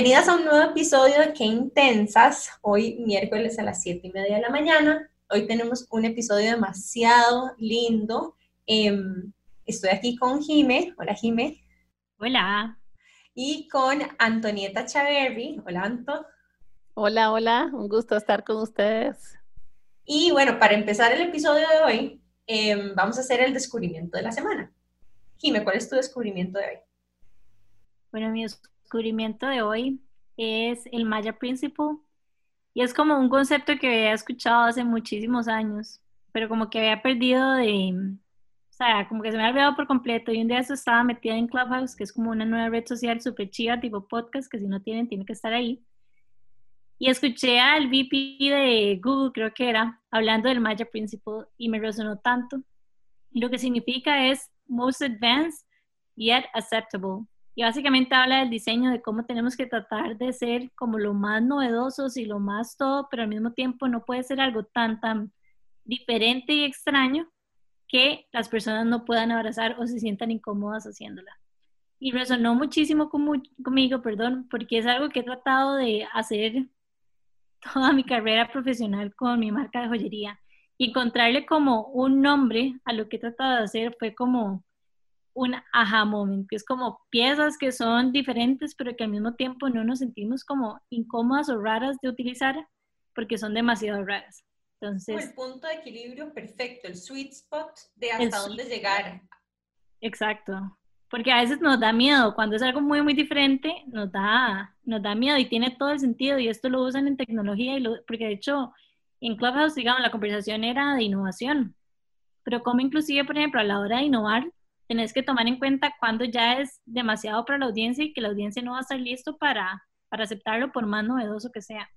Bienvenidas a un nuevo episodio de Qué Intensas. Hoy miércoles a las 7 y media de la mañana. Hoy tenemos un episodio demasiado lindo. Em, estoy aquí con Jime. Hola Jime. Hola. Y con Antonieta Chaverri. Hola Anto. Hola, hola. Un gusto estar con ustedes. Y bueno, para empezar el episodio de hoy, em, vamos a hacer el descubrimiento de la semana. Jime, ¿cuál es tu descubrimiento de hoy? Bueno, mi descubrimiento de hoy es el Maya Principle. Y es como un concepto que había escuchado hace muchísimos años, pero como que había perdido de, o sea, como que se me había olvidado por completo. Y un día eso estaba metida en Clubhouse, que es como una nueva red social súper chiva, tipo podcast, que si no tienen, tienen que estar ahí. Y escuché al VP de Google, creo que era, hablando del Maya Principle y me resonó tanto. Y lo que significa es most advanced yet acceptable. Y básicamente habla del diseño, de cómo tenemos que tratar de ser como lo más novedosos y lo más todo, pero al mismo tiempo no puede ser algo tan, tan diferente y extraño que las personas no puedan abrazar o se sientan incómodas haciéndola. Y resonó muchísimo conmigo, perdón, porque es algo que he tratado de hacer toda mi carrera profesional con mi marca de joyería. Y encontrarle como un nombre a lo que he tratado de hacer fue como un aha moment, que es como piezas que son diferentes, pero que al mismo tiempo no nos sentimos como incómodas o raras de utilizar porque son demasiado raras. Entonces, el punto de equilibrio perfecto, el sweet spot de hasta dónde llegar. Exacto. Porque a veces nos da miedo, cuando es algo muy, muy diferente, nos da, nos da miedo y tiene todo el sentido y esto lo usan en tecnología, y lo, porque de hecho en Clubhouse, digamos, la conversación era de innovación, pero como inclusive, por ejemplo, a la hora de innovar, tenés que tomar en cuenta cuando ya es demasiado para la audiencia y que la audiencia no va a estar listo para, para aceptarlo por más novedoso que sea.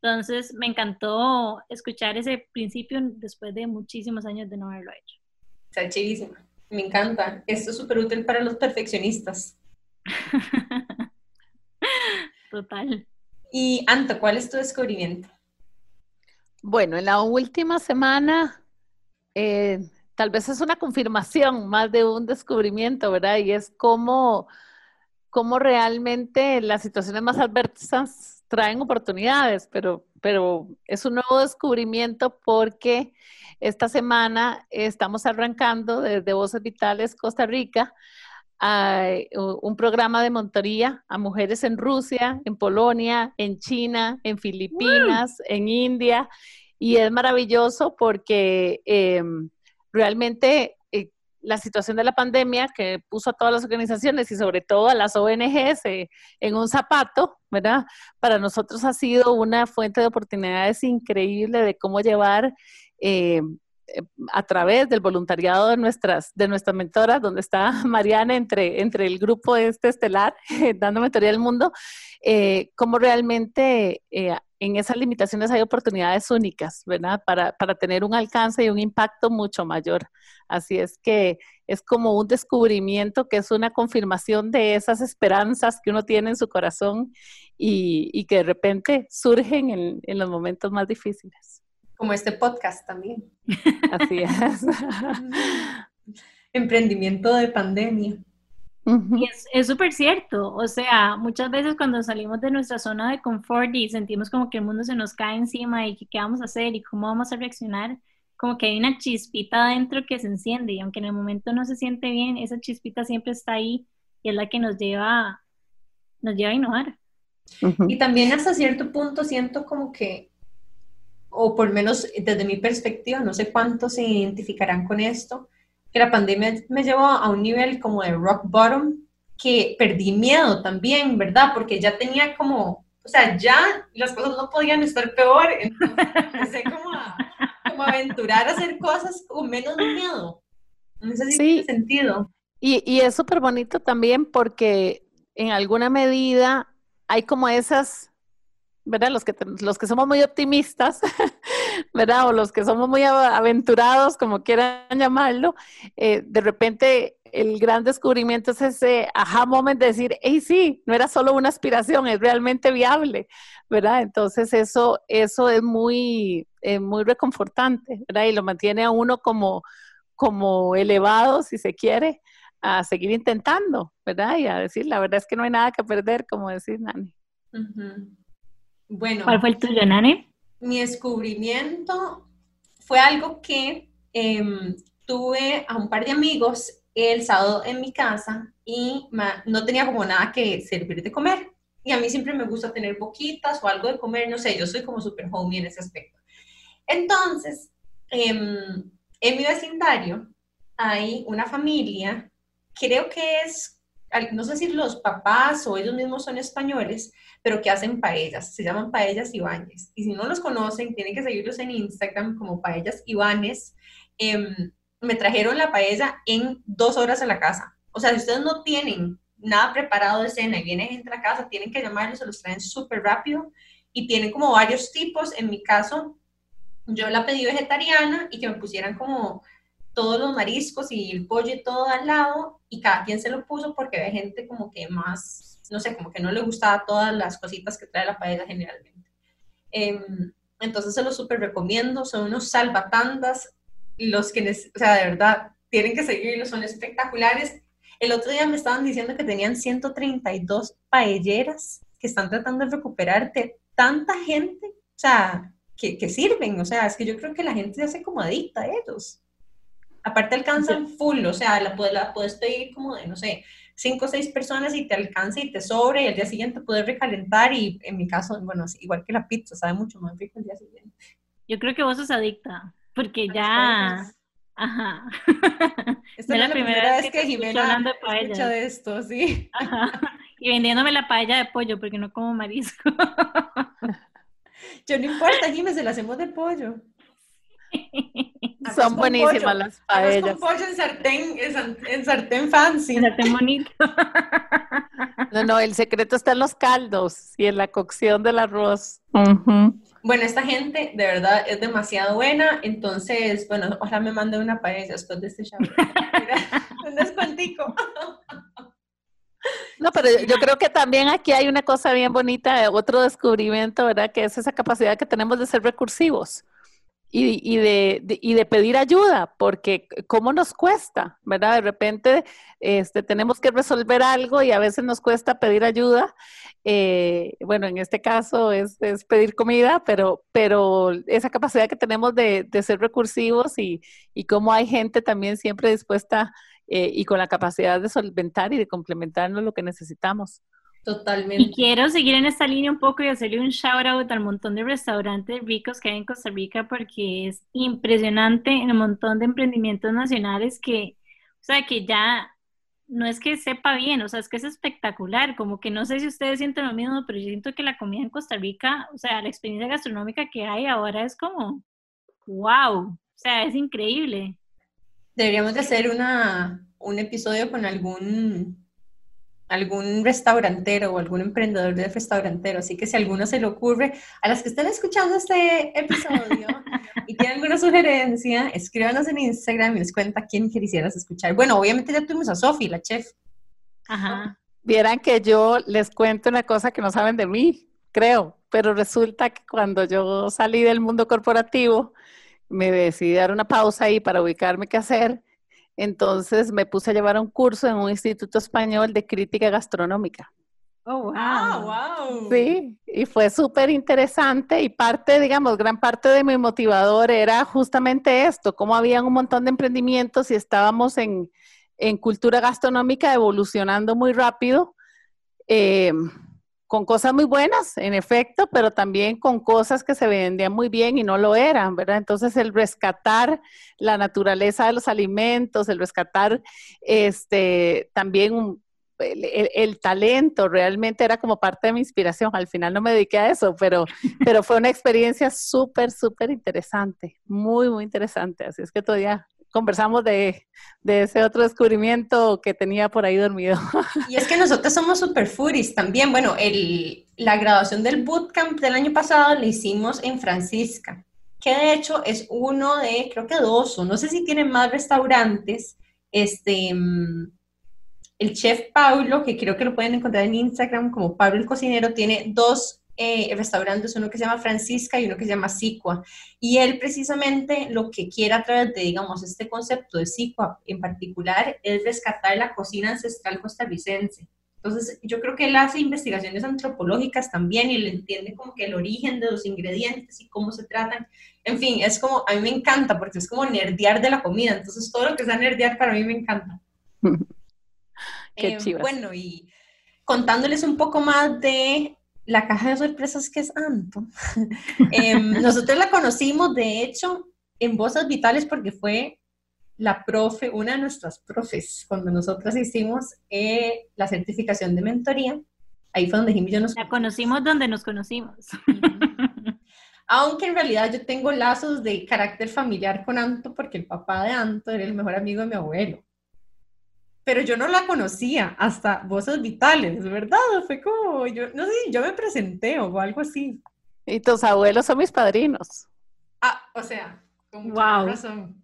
Entonces, me encantó escuchar ese principio después de muchísimos años de no haberlo hecho. Está chidísimo. Me encanta. Esto es súper útil para los perfeccionistas. Total. Y Anto, ¿cuál es tu descubrimiento? Bueno, en la última semana eh, tal vez es una confirmación más de un descubrimiento, ¿verdad? Y es cómo, cómo realmente las situaciones más adversas traen oportunidades, pero, pero es un nuevo descubrimiento porque esta semana estamos arrancando desde Voces Vitales Costa Rica un programa de montoría a mujeres en Rusia, en Polonia, en China, en Filipinas, en India. Y es maravilloso porque em, realmente eh, la situación de la pandemia que puso a todas las organizaciones y sobre todo a las ONGs eh, en un zapato, ¿verdad? Para nosotros ha sido una fuente de oportunidades increíble de cómo llevar eh, a través del voluntariado de nuestras, de nuestras mentoras, donde está Mariana entre, entre el grupo este estelar, dando mentoría al mundo, cómo realmente en esas limitaciones hay oportunidades únicas, ¿verdad? Para, para, tener un alcance y un impacto mucho mayor. Así es que es como un descubrimiento que es una confirmación de esas esperanzas que uno tiene en su corazón y, y que de repente surgen en, en, los momentos más difíciles. Como este podcast también. Así es. Emprendimiento de pandemia. Y es súper cierto, o sea, muchas veces cuando salimos de nuestra zona de confort y sentimos como que el mundo se nos cae encima y que qué vamos a hacer y cómo vamos a reaccionar, como que hay una chispita adentro que se enciende y aunque en el momento no se siente bien, esa chispita siempre está ahí y es la que nos lleva, nos lleva a innovar. Y también hasta cierto punto siento como que, o por menos desde mi perspectiva, no sé cuántos se identificarán con esto, que la pandemia me llevó a un nivel como de rock bottom, que perdí miedo también, ¿verdad? Porque ya tenía como, o sea, ya las cosas no podían estar peor, entonces empecé como a, como aventurar a hacer cosas con menos miedo. No sé si sí. sentido. Y, y es súper bonito también porque en alguna medida hay como esas ¿verdad? Los que, los que somos muy optimistas, ¿verdad? O los que somos muy aventurados, como quieran llamarlo, eh, de repente el gran descubrimiento es ese aha moment de decir, hey, sí, no era solo una aspiración, es realmente viable, ¿verdad? Entonces eso, eso es muy, eh, muy reconfortante, ¿verdad? Y lo mantiene a uno como, como elevado, si se quiere, a seguir intentando, ¿verdad? Y a decir, la verdad es que no hay nada que perder, como decir Nani. Bueno. ¿Cuál fue el tuyo, Nani? Mi descubrimiento fue algo que em, tuve a un par de amigos el sábado en mi casa y no tenía como nada que servir de comer. Y a mí siempre me gusta tener boquitas o algo de comer, no sé, yo soy como súper homey en ese aspecto. Entonces, em, en mi vecindario hay una familia, creo que es, no sé si los papás o ellos mismos son españoles, pero que hacen paellas, se llaman Paellas Ibáñez. Y si no los conocen, tienen que seguirlos en Instagram como Paellas Ibáñez. Em, me trajeron la paella en dos horas a la casa. O sea, si ustedes no tienen nada preparado de cena y vienen gente a casa, tienen que llamarlos, se los traen súper rápido y tienen como varios tipos. En mi caso, yo la pedí vegetariana y que me pusieran como todos los mariscos y el pollo y todo al lado y cada quien se lo puso porque había gente como que más, no sé, como que no le gustaba todas las cositas que trae la paella generalmente. Em, entonces se los súper recomiendo, son unos salvatandas, los que, o sea, de verdad, tienen que seguirlos, son espectaculares. El otro día me estaban diciendo que tenían 132 paelleras que están tratando de recuperarte tanta gente, o sea, que, que, sirven, o sea, es que yo creo que la gente se hace como adicta a ellos. Aparte alcanzan full, o sea, la, la puedes pedir como de, no sé, cinco o seis personas y te alcanza y te sobre y al día siguiente puedes recalentar y en mi caso, bueno, igual que la pizza, sabe mucho más rico el día siguiente. Yo creo que vos sos adicta, porque ya... Ajá. Esta es la, primera, vez que, Jimena hablando de escucha de esto, sí. Y vendiéndome la paella de pollo, porque no como marisco. Yo no importa, Jimena, se la hacemos de pollo. Son buenísimas las paellas. con pollo en sartén, en sartén fancy. En sartén bonito. No, no, el secreto está en los caldos y en la cocción del arroz. Bueno, esta gente de verdad es demasiado buena, entonces, bueno, ojalá me mande una paella después de este show. un descuentico. No, pero yo creo que también aquí hay una cosa bien bonita, otro descubrimiento, ¿verdad? Que es esa capacidad que tenemos de ser recursivos y, de, y, de, pedir ayuda, porque cómo nos cuesta, ¿verdad? De repente este, tenemos que resolver algo y a veces nos cuesta pedir ayuda. Eh, bueno, en este caso es, es, pedir comida, pero, pero esa capacidad que tenemos de, de ser recursivos y, y cómo hay gente también siempre dispuesta eh, y con la capacidad de solventar y de complementarnos lo que necesitamos. Totalmente. Y quiero seguir en esta línea un poco y hacerle un shout out al montón de restaurantes ricos que hay en Costa Rica porque es impresionante el montón de emprendimientos nacionales que, o sea, que ya no es que sepa bien, o sea, es que es espectacular, como que no sé si ustedes sienten lo mismo, pero yo siento que la comida en Costa Rica, o sea, la experiencia gastronómica que hay ahora es como, wow, o sea, es increíble. Deberíamos de hacer una, un episodio con algún algún restaurantero o algún emprendedor de restaurantero. Así que si a alguno se le ocurre, a las que estén escuchando este episodio y tienen alguna sugerencia, escríbanos en Instagram y nos cuenta quién quisieras escuchar. Bueno, obviamente ya tuvimos a Sofi, la chef. Ajá. Vieran que yo les cuento una cosa que no saben de mí, creo, pero resulta que cuando yo salí del mundo corporativo, me decidí dar una pausa ahí para ubicarme qué hacer entonces me puse a llevar un curso en un instituto español de crítica gastronómica. Oh, wow. Ah, wow. Sí, y fue súper interesante y parte, digamos, gran parte de mi motivador era justamente esto, cómo había un montón de emprendimientos y estábamos en, en cultura gastronómica evolucionando muy rápido. Eh, con cosas muy buenas, en efecto, pero también con cosas que se vendían muy bien y no lo eran, ¿verdad? Entonces el rescatar la naturaleza de los alimentos, el rescatar este también el, talento realmente era como parte de mi inspiración. Al final no me dediqué a eso, pero, pero fue una experiencia súper, súper interesante, muy, muy interesante. Así es que todavía conversamos de, ese otro descubrimiento que tenía por ahí dormido. Y es que nosotros somos super furis también. Bueno, el, la graduación del bootcamp del año pasado la hicimos en Francisca, que de hecho es uno de, creo que dos, o no sé si tienen más restaurantes. Este, mm, el chef Paulo, que creo que lo pueden encontrar en Instagram como Pablo el Cocinero, tiene dos eh, restaurantes, uno que se llama Francisca y uno que se llama Sicua. Y él precisamente lo que quiere a través de, digamos, este concepto de Sicua en particular es rescatar la cocina ancestral costarricense. Entonces, yo creo que él hace investigaciones antropológicas también y le entiende como que el origen de los ingredientes y cómo se tratan. En fin, es como, a mí me encanta porque es como nerdear de la comida. Entonces, todo lo que sea nerdear para mí me encanta. Qué eh, Bueno, y contándoles un poco más de la caja de sorpresas que es Anto. Em, nosotros la conocimos, de hecho, en Voces Vitales porque fue la profe, una de nuestras profes, cuando nosotros hicimos eh, la certificación de mentoría. Ahí fue donde Jimmy y yo nos... La conocimos donde nos conocimos. Aunque en realidad yo tengo lazos de carácter familiar con Anto porque el papá de Anto era el mejor amigo de mi abuelo pero yo no la conocía hasta Voces Vitales, ¿verdad? Fue como, yo no sé, yo me presenté o algo así. Y tus abuelos son mis padrinos. Ah, o sea, con mucha razón.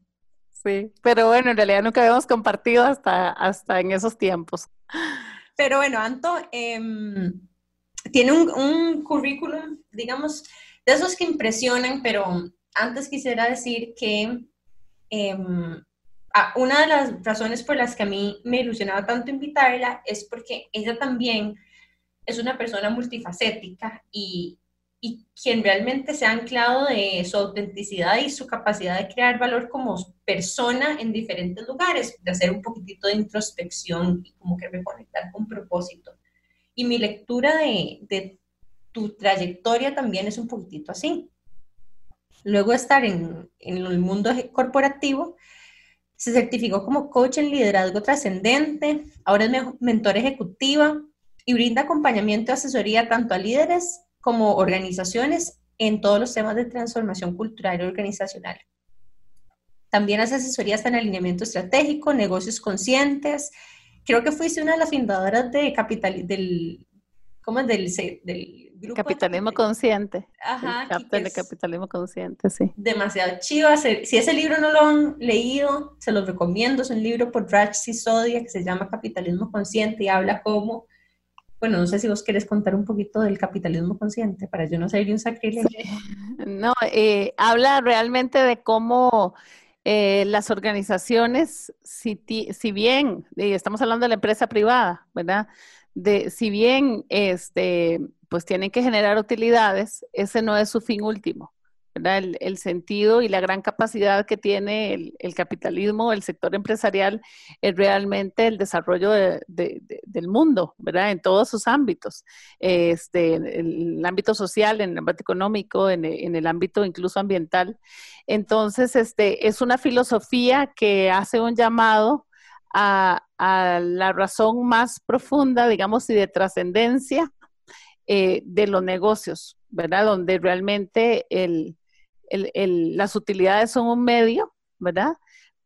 Sí, pero bueno, en realidad nunca habíamos compartido hasta, hasta en esos tiempos. Pero bueno, Anto em, tiene un, un currículum, digamos, de esos que impresionan, pero antes quisiera decir que em, una de las razones por las que a mí me ilusionaba tanto invitarla es porque ella también es una persona multifacética y, y quien realmente se ha anclado de su autenticidad y su capacidad de crear valor como persona en diferentes lugares, de hacer un poquitito de introspección y como que reconectar con propósito. Y mi lectura de, de tu trayectoria también es un poquitito así. Luego estar en, en el mundo corporativo, se certificó como coach en liderazgo trascendente, ahora es mentor ejecutiva y brinda acompañamiento y asesoría tanto a líderes como organizaciones en todos los temas de transformación cultural y organizacional. También hace asesorías en alineamiento estratégico, negocios conscientes. Creo que fuiste una de las fundadoras de Capital, del, ¿cómo es? Del, del Capitalismo consciente. Ajá. El de capitalismo consciente, sí. Demasiado chido. Si ese libro no lo han leído, se los recomiendo. Es un libro por Raj Sisodia que se llama Capitalismo consciente y habla como, bueno, no sé si vos querés contar un poquito del capitalismo consciente para yo no ser un sacrilegio. No, eh, habla realmente de cómo eh, las organizaciones, si, si bien, estamos hablando de la empresa privada, ¿verdad? De, si bien este, pues tienen que generar utilidades, ese no es su fin último. El, sentido y la gran capacidad que tiene el, capitalismo, el sector empresarial, es realmente el desarrollo del mundo, ¿verdad? En todos sus ámbitos, este, en el ámbito social, en el ámbito económico, en, el ámbito incluso ambiental. Entonces, este, es una filosofía que hace un llamado a la razón más profunda, digamos, y de trascendencia eh, de los negocios, ¿verdad? Donde realmente las utilidades son un medio, ¿verdad?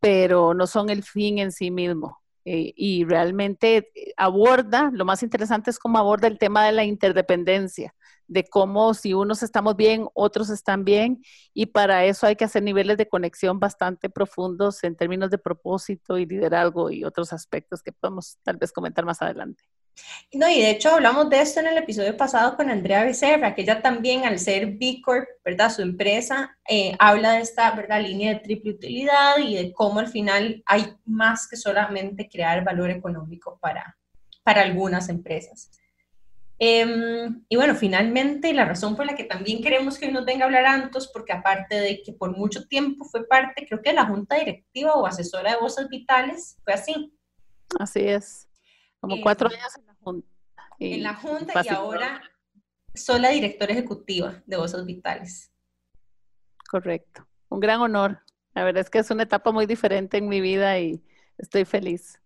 Pero no son el fin en sí mismo. Eh, y realmente aborda, lo más interesante es cómo aborda el tema de la interdependencia, de cómo si unos estamos bien, otros están bien, y para eso hay que hacer niveles de conexión bastante profundos en términos de propósito y liderazgo y otros aspectos que podemos tal vez comentar más adelante. No, y de hecho hablamos de esto en el episodio pasado con Andrea Becerra, que ella también al ser B Corp, ¿verdad? Su empresa eh, habla de esta, ¿verdad? Línea de triple utilidad y de cómo al final hay más que solamente crear valor económico para, para algunas empresas. Em, y bueno, finalmente la razón por la que también queremos que hoy nos venga a hablar Antos, porque aparte de que por mucho tiempo fue parte, creo que de la junta directiva o asesora de voces vitales, fue así. Así es. Como cuatro años en la Junta. en la Junta y ahora soy la directora ejecutiva de Voces Vitales. Correcto. Un gran honor. La verdad es que es una etapa muy diferente en mi vida y estoy feliz.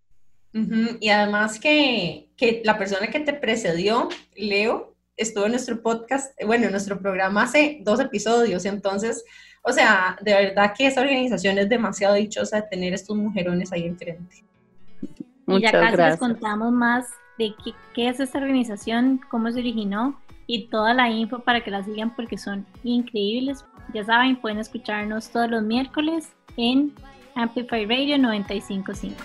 Y además que, que, la persona que te precedió, Leo, estuvo en nuestro podcast, bueno, en nuestro programa hace dos episodios. Entonces, o sea, de verdad que esa organización es demasiado dichosa de tener estos mujerones ahí enfrente y ya casi les contamos más de qué, qué, es esta organización, cómo se originó y toda la info para que la sigan porque son increíbles. Ya saben, pueden escucharnos todos los miércoles en Amplify Radio 955.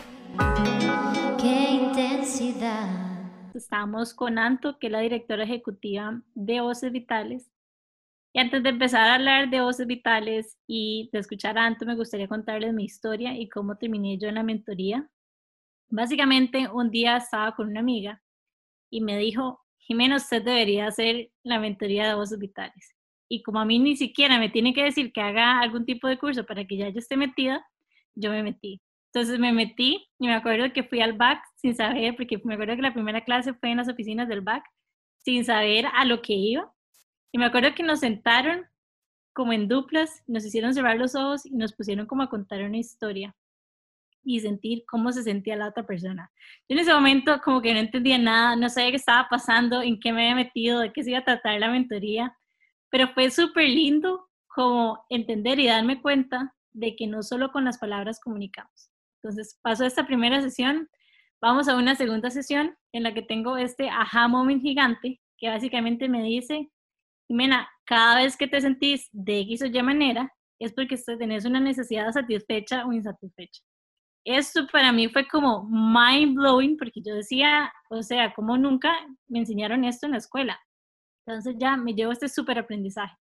¡Qué intensidad! Estamos con Anto, que es la directora ejecutiva de Voces Vitales. Y antes de empezar a hablar de Voces Vitales y de escuchar a Anto, me gustaría contarles mi historia y cómo terminé yo en la mentoría Básicamente, un día estaba con una amiga y me dijo, Jimena, usted debería hacer la mentoría de voces vitales. Y como a mí ni siquiera me tiene que decir que haga algún tipo de curso para que ya yo esté metida, yo me metí. Entonces me metí y me acuerdo que fui al BAC sin saber, porque me acuerdo que la primera clase fue en las oficinas del BAC, sin saber a lo que iba. Y me acuerdo que nos sentaron como en duplas, nos hicieron cerrar los ojos y nos pusieron como a contar una historia y sentir cómo se sentía la otra persona. Yo en ese momento como que no entendía nada, no sabía qué estaba pasando, en qué me había metido, de qué se iba a tratar la mentoría, pero fue súper lindo como entender y darme cuenta de que no solo con las palabras comunicamos. Entonces pasó esta primera sesión, vamos a una segunda sesión en la que tengo este aha moment gigante que básicamente me dice, Jimena, cada vez que te sentís de X o Y manera, es porque tenés una necesidad satisfecha o insatisfecha esto para mí fue como mind blowing porque yo decía, o sea, como nunca me enseñaron esto en la escuela. Entonces ya me llevo este súper aprendizaje.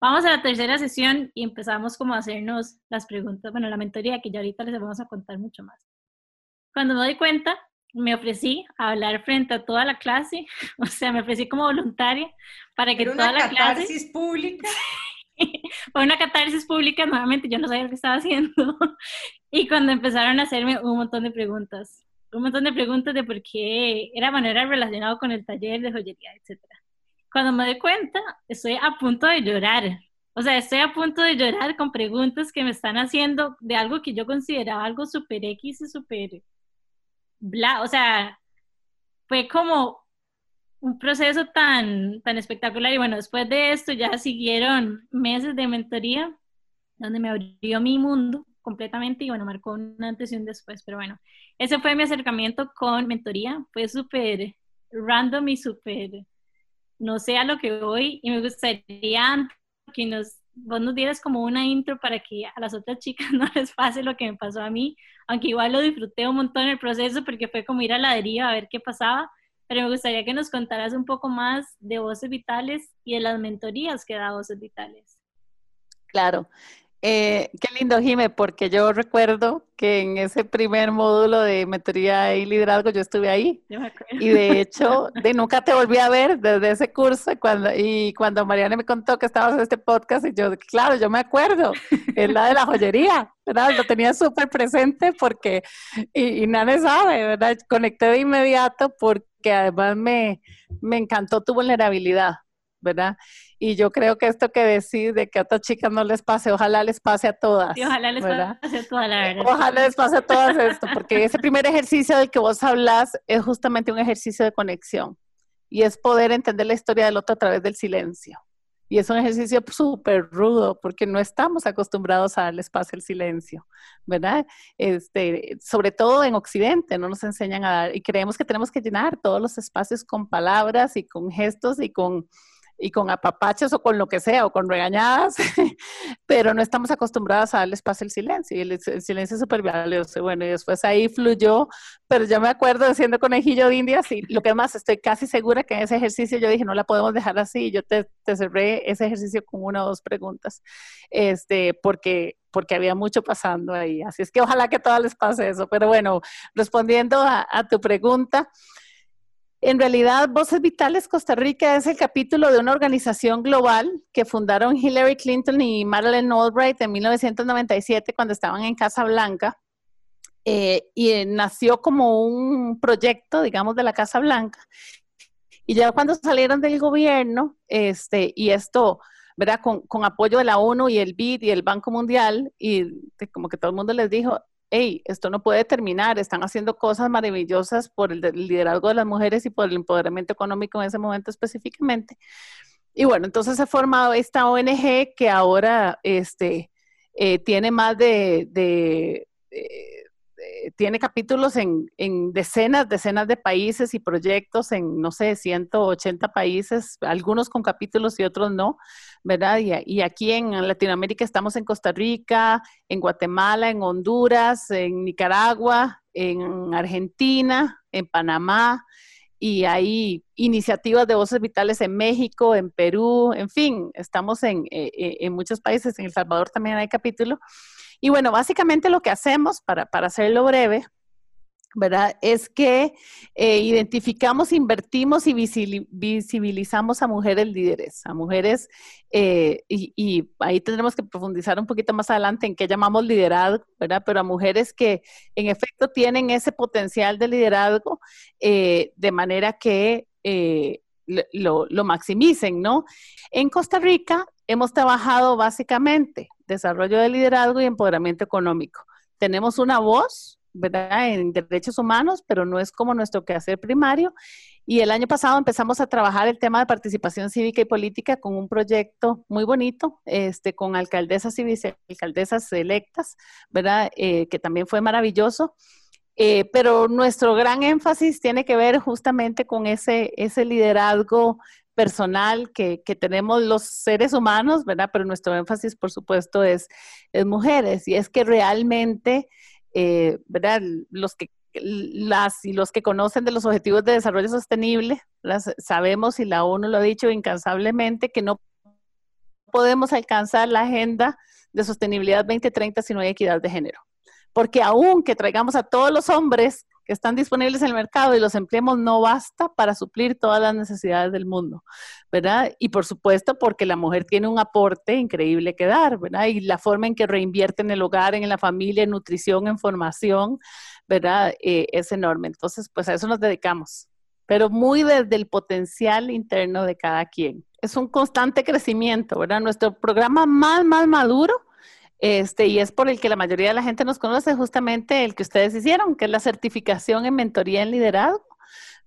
Vamos a la tercera sesión y empezamos como a hacernos las preguntas, bueno, la mentoría que ya ahorita les vamos a contar mucho más. Cuando me doy cuenta, me ofrecí a hablar frente a toda la clase, o sea, me ofrecí como voluntaria para que toda la clase... pública. fue una catarsis pública, nuevamente yo no sabía lo que estaba haciendo. Y cuando empezaron a hacerme un montón de preguntas, un montón de preguntas de por qué era manera relacionado con el taller de joyería, etc. Cuando me doy cuenta, estoy a punto de llorar. O sea, estoy a punto de llorar con preguntas que me están haciendo de algo que yo consideraba algo súper X y súper bla. O sea, fue como un proceso tan, tan espectacular. Y bueno, después de esto ya siguieron meses de mentoría, donde me abrió mi mundo completamente y bueno, marcó una antes y un después, pero bueno, ese fue mi acercamiento con mentoría, fue súper random y súper, no sé a lo que voy. Y me gustaría que nos, vos nos dieras como una intro para que a las otras chicas no les pase lo que me pasó a mí, aunque igual lo disfruté un montón el proceso porque fue como ir a la deriva a ver qué pasaba, pero me gustaría que nos contaras un poco más de Voces Vitales y de las mentorías que da Voces Vitales. Claro, eh, qué lindo, Jime, porque yo recuerdo que en ese primer módulo de mentoría y liderazgo yo estuve ahí. y de hecho, de nunca te volví a ver desde ese curso. Y cuando, y cuando Mariana me contó que estabas en este podcast, y yo, claro, yo me acuerdo, es la de la joyería, ¿verdad? Lo tenía súper presente porque, y, y nadie sabe, ¿verdad? Conecté de inmediato porque además me, me encantó tu vulnerabilidad, ¿verdad? Y yo creo que esto que decís de que a otras chicas no les pase, ojalá les pase a todas. Y ojalá les pase a todas, la verdad. Ojalá les pase a todas esto, porque ese primer ejercicio del que vos hablas es justamente un ejercicio de conexión y es poder entender la historia del otro a través del silencio. Y es un ejercicio súper rudo porque no estamos acostumbrados a darle espacio al silencio, ¿verdad? Este, sobre todo en Occidente, no nos enseñan a dar y creemos que tenemos que llenar todos los espacios con palabras y con gestos y con y con apapachos o con lo que sea, o con regañadas, pero no estamos acostumbradas a darle espacio al silencio, y el, silencio es súper valioso. Bueno, y después ahí fluyó, pero yo me acuerdo siendo conejillo de indias, y lo que más estoy casi segura que en ese ejercicio yo dije, no la podemos dejar así, y yo te, te cerré ese ejercicio con una o dos preguntas, este, porque porque había mucho pasando ahí. Así es que ojalá que todas les pase eso. Pero bueno, respondiendo a, a tu pregunta, en realidad, Voces Vitales Costa Rica es el capítulo de una organización global que fundaron Hillary Clinton y Madeleine Albright en 1997 cuando estaban en Casa Blanca. Eh, y nació como un proyecto, digamos, de la Casa Blanca. Y ya cuando salieron del gobierno, este, y esto, ¿verdad? Con, con apoyo de la ONU y el BID y el Banco Mundial, y como que todo el mundo les dijo, hey, esto no puede terminar, están haciendo cosas maravillosas por el, liderazgo de las mujeres y por el empoderamiento económico en ese momento específicamente. Y bueno, entonces se ha formado esta ONG que ahora este, eh, tiene más de, eh, tiene capítulos en, en, decenas, decenas de países y proyectos en, no sé, 180 países, algunos con capítulos y otros no, ¿verdad? Y, aquí en Latinoamérica estamos en Costa Rica, en Guatemala, en Honduras, en Nicaragua, en Argentina, en Panamá, y hay iniciativas de voces vitales en México, en Perú, en fin, estamos en, eh, eh, en muchos países, en El Salvador también hay capítulos. Y bueno, básicamente lo que hacemos, para, para hacerlo breve, ¿verdad? Es que eh, identificamos, invertimos y visibilizamos a mujeres líderes, a mujeres, eh, y, ahí tendremos que profundizar un poquito más adelante en qué llamamos liderazgo, ¿verdad? Pero a mujeres que en efecto tienen ese potencial de liderazgo eh, de manera que lo, lo maximicen, ¿no? En Costa Rica hemos trabajado básicamente desarrollo de liderazgo y empoderamiento económico. Tenemos una voz ¿verdad? En derechos humanos, pero no es como nuestro quehacer primario. Y el año pasado empezamos a trabajar el tema de participación cívica y política con un proyecto muy bonito, este, con alcaldesas y vicealcaldesas electas, ¿verdad? Eh, que también fue maravilloso. Eh, pero nuestro gran énfasis tiene que ver justamente con ese, ese liderazgo personal que, que, tenemos los seres humanos, ¿verdad? Pero nuestro énfasis, por supuesto, es, es mujeres. Y es que realmente eh, ¿verdad? Los que las y los que conocen de los objetivos de desarrollo sostenible, sabemos y la ONU lo ha dicho incansablemente que no podemos alcanzar la agenda de sostenibilidad 2030 si no hay equidad de género. Porque aunque traigamos a todos los hombres que están disponibles en el mercado y los empleemos no basta para suplir todas las necesidades del mundo, ¿verdad? Y por supuesto porque la mujer tiene un aporte increíble que dar, ¿verdad? Y la forma en que reinvierte en el hogar, en la familia, en nutrición, en formación, ¿verdad? Eh, es enorme. Entonces, pues a eso nos dedicamos, pero muy desde el potencial interno de cada quien. Es un constante crecimiento, ¿verdad? Nuestro programa más, más maduro este, y es por el que la mayoría de la gente nos conoce, justamente el que ustedes hicieron, que es la certificación en mentoría en liderazgo,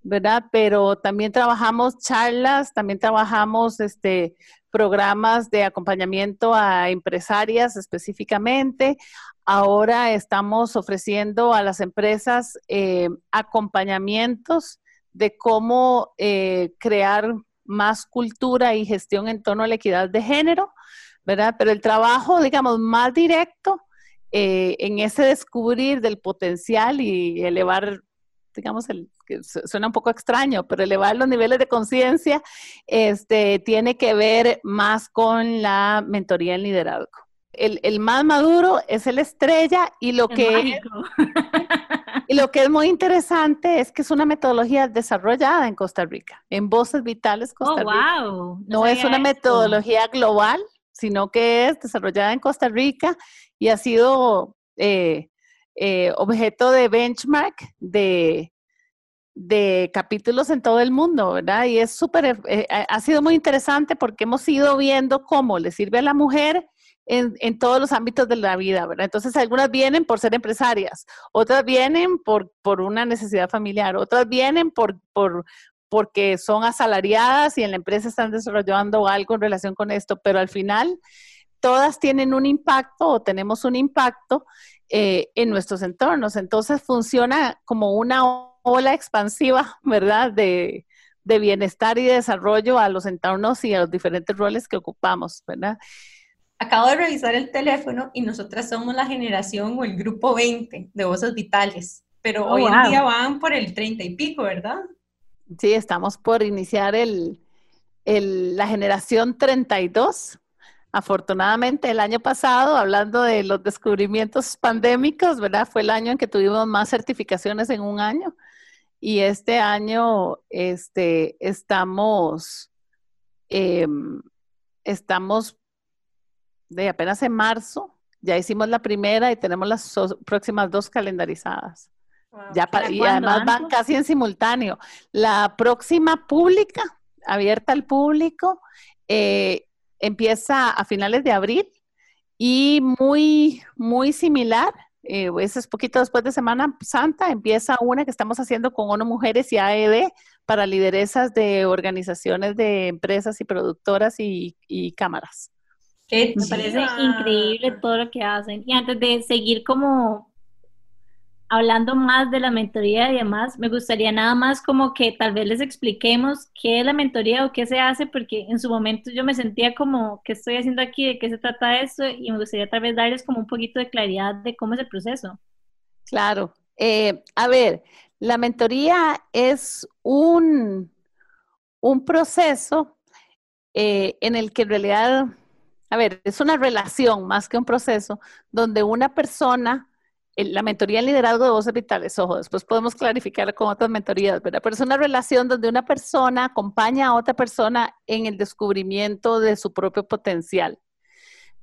¿verdad? Pero también trabajamos charlas, también trabajamos este, programas de acompañamiento a empresarias específicamente. Ahora estamos ofreciendo a las empresas eh, acompañamientos de cómo eh, crear más cultura y gestión en torno a la equidad de género ¿verdad? Pero el trabajo, digamos, más directo eh, en ese descubrir del potencial y elevar, digamos, el, suena un poco extraño, pero elevar los niveles de conciencia este, tiene que ver más con la mentoría en liderazgo. El, el, más maduro es el estrella y lo que es, y lo que es muy interesante es que es una metodología desarrollada en Costa Rica, en Voces Vitales Costa oh, Rica. Wow. No, es una metodología global, sino que es desarrollada en Costa Rica y ha sido eh, eh, objeto de benchmark de, de capítulos en todo el mundo, ¿verdad? Y es súper, eh, ha sido muy interesante porque hemos ido viendo cómo le sirve a la mujer en, en, todos los ámbitos de la vida, ¿verdad? Entonces, algunas vienen por ser empresarias, otras vienen por, por una necesidad familiar, otras vienen por, por, porque son asalariadas y en la empresa están desarrollando algo en relación con esto, pero al final todas tienen un impacto o tenemos un impacto eh, en nuestros entornos. Entonces funciona como una ola expansiva, ¿verdad? De, de bienestar y desarrollo a los entornos y a los diferentes roles que ocupamos, ¿verdad? Acabo de revisar el teléfono y nosotras somos la generación o el grupo 20 de voces vitales, pero oh, hoy en día van por el 30 y pico, ¿verdad? Sí, estamos por iniciar el, la generación 32. Afortunadamente, el año pasado, hablando de los descubrimientos pandémicos, ¿verdad? Fue el año en que tuvimos más certificaciones en un año. Y este año este, estamos, em, estamos de apenas en marzo, ya hicimos la primera y tenemos las próximas dos calendarizadas. Ya para, y además van casi en simultáneo. La próxima pública, abierta al público, eh, empieza a finales de abril y muy, muy similar. Eh, ese es poquito después de Semana Santa, empieza una que estamos haciendo con ONU Mujeres y AED para lideresas de organizaciones de empresas y productoras y, cámaras. Me parece increíble todo lo que hacen. Y antes de seguir como hablando más de la mentoría y demás, me gustaría nada más como que tal vez les expliquemos qué es la mentoría o qué se hace, porque en su momento yo me sentía como, ¿qué estoy haciendo aquí? ¿De qué se trata esto? Y me gustaría tal vez darles como un poquito de claridad de cómo es el proceso. Claro. Eh, a ver, la mentoría es un, un proceso eh, en el que en realidad, a ver, es una relación más que un proceso, donde una persona la mentoría en liderazgo de voces vitales, ojo, después podemos clarificar con otras mentorías, ¿verdad? Pero es una relación donde una persona acompaña a otra persona en el descubrimiento de su propio potencial,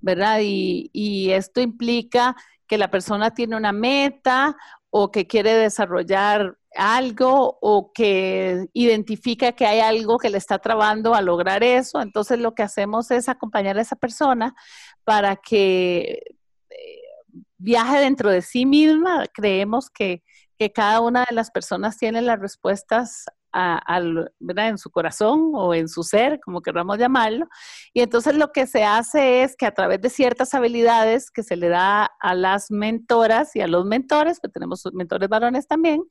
¿verdad? Y, y esto implica que la persona tiene una meta o que quiere desarrollar algo o que identifica que hay algo que le está trabando a lograr eso. Entonces lo que hacemos es acompañar a esa persona para que viaje dentro de sí misma. Creemos que, que cada una de las personas tiene las respuestas en su corazón o en su ser, como queramos llamarlo. Y entonces lo que se hace es que a través de ciertas habilidades que se le da a las mentoras y a los mentores, que tenemos mentores varones también,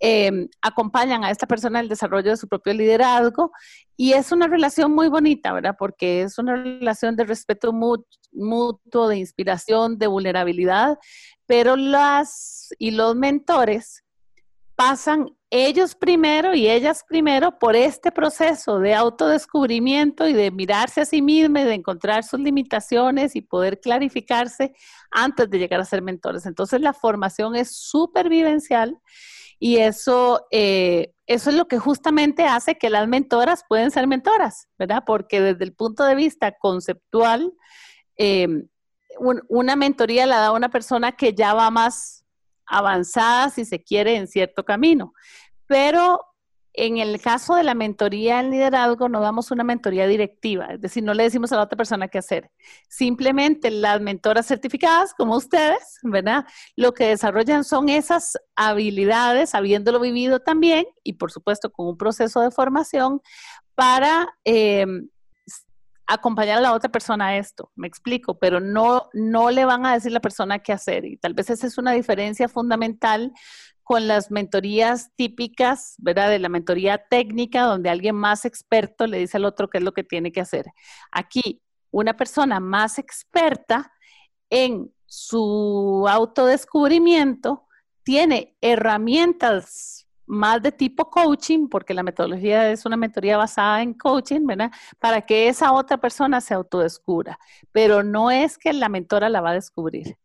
em, acompañan a esta persona en el desarrollo de su propio liderazgo. Y es una relación muy bonita, ¿verdad? Porque es una relación de respeto mutuo, de inspiración, de vulnerabilidad, pero las y los mentores pasan ellos primero y ellas primero por este proceso de autodescubrimiento y de mirarse a sí mismos y de encontrar sus limitaciones y poder clarificarse antes de llegar a ser mentores. Entonces la formación es súper vivencial y eso, eh, eso es lo que justamente hace que las mentoras pueden ser mentoras, ¿verdad? Porque desde el punto de vista conceptual, eh, una mentoría la da una persona que ya va más avanzada, si se quiere, en cierto camino. Pero en el caso de la mentoría en liderazgo, no damos una mentoría directiva, es decir, no le decimos a la otra persona qué hacer. Simplemente las mentoras certificadas, como ustedes, ¿verdad? Lo que desarrollan son esas habilidades, habiéndolo vivido también, y por supuesto con un proceso de formación, para eh, acompañar a la otra persona a esto, me explico, pero no, no le van a decir a la persona qué hacer. Y tal vez esa es una diferencia fundamental con las mentorías típicas, ¿verdad? De la mentoría técnica, donde alguien más experto le dice al otro qué es lo que tiene que hacer. Aquí, una persona más experta en su autodescubrimiento tiene herramientas más de tipo coaching, porque la metodología es una mentoría basada en coaching, ¿verdad? Para que esa otra persona se autodescubra, pero no es que la mentora la va a descubrir.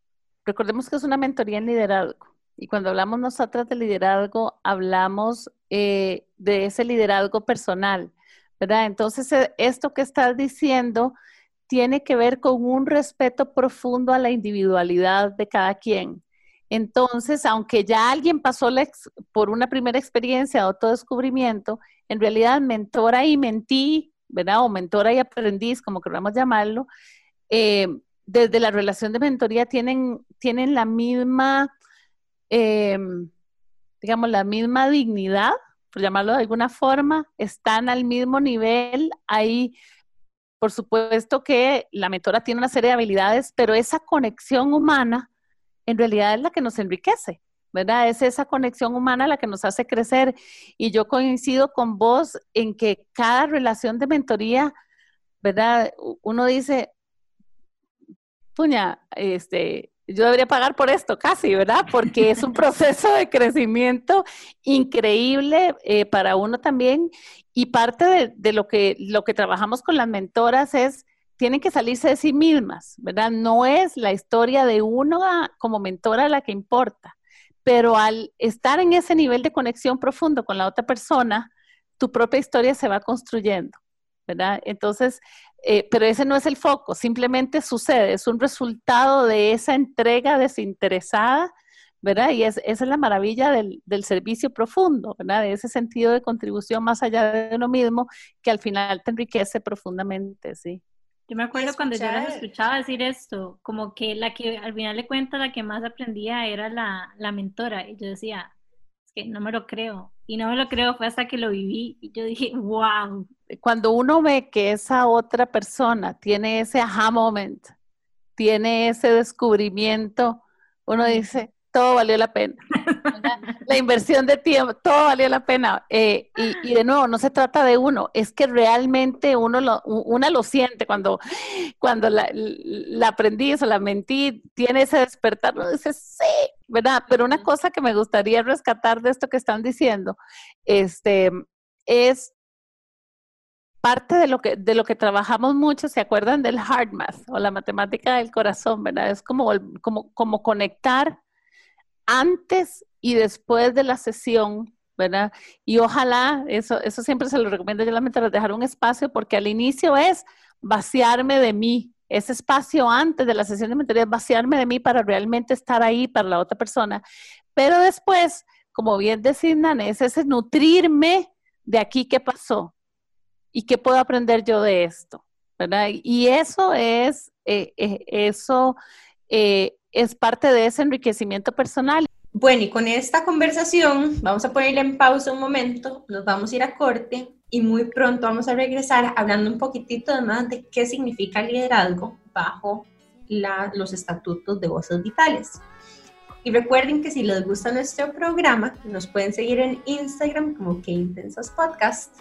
Recordemos que es una mentoría en liderazgo. Y cuando hablamos nosotras de liderazgo, hablamos eh, de ese liderazgo personal, ¿verdad? Entonces, eh, esto que estás diciendo tiene que ver con un respeto profundo a la individualidad de cada quien. Entonces, aunque ya alguien pasó por una primera experiencia de autodescubrimiento, en realidad mentora y mentí, ¿verdad? O mentora y aprendiz, como queramos llamarlo, eh, desde la relación de mentoría tienen, tienen la misma, eh, digamos, la misma dignidad, por llamarlo de alguna forma, están al mismo nivel. Hay, por supuesto que la mentora tiene una serie de habilidades, pero esa conexión humana en realidad es la que nos enriquece, ¿verdad? Es esa conexión humana la que nos hace crecer. Y yo coincido con vos en que cada relación de mentoría, ¿verdad? Uno dice, puña, este, yo debería pagar por esto casi, ¿verdad? Porque es un proceso de crecimiento increíble eh, para uno también. Y parte de, de, lo, que, lo que trabajamos con las mentoras es tienen que salirse de sí mismas, ¿verdad? No es la historia de uno como mentora la que importa, pero al estar en ese nivel de conexión profundo con la otra persona, tu propia historia se va construyendo, ¿verdad? Entonces, eh, pero ese no es el foco, simplemente sucede, es un resultado de esa entrega desinteresada, ¿verdad? Y es, esa es la maravilla del, del, servicio profundo, ¿verdad? De ese sentido de contribución más allá de uno mismo que al final te enriquece profundamente, sí. Yo me acuerdo cuando yo las escuchaba decir esto, como que la que al final de cuentas la que más aprendía era la, la mentora. Y yo decía, es que no me lo creo. Y no me lo creo fue hasta que lo viví. Y yo dije, wow. Cuando uno ve que esa otra persona tiene ese aha moment, tiene ese descubrimiento, uno dice, todo valió la pena. la inversión de tiempo, todo valió la pena. Eh, y, de nuevo, no se trata de uno, es que realmente uno lo, una lo siente cuando, cuando la, la aprendiz o la mentí tiene ese despertar, uno dice, sí, ¿verdad? Pero una cosa que me gustaría rescatar de esto que están diciendo, este, es parte de lo que de lo que trabajamos mucho, ¿se acuerdan del hard math o la matemática del corazón, verdad? Es como como como conectar antes y después de la sesión, ¿verdad? Y ojalá, eso, eso siempre se lo recomiendo yo la mentora, dejar un espacio porque al inicio es vaciarme de mí, ese espacio antes de la sesión de mentoría es vaciarme de mí para realmente estar ahí para la otra persona. Pero después, como bien decían, es ese nutrirme de aquí qué pasó y qué puedo aprender yo de esto, ¿verdad? Y eso es, eh, eh, eso eh, es parte de ese enriquecimiento personal. Bueno, y con esta conversación vamos a ponerle en pausa un momento, nos vamos a ir a corte y muy pronto vamos a regresar hablando un poquitito más de qué significa liderazgo bajo los estatutos de voces vitales. Y recuerden que si les gusta nuestro programa, nos pueden seguir en Instagram como Que Intensas Podcast.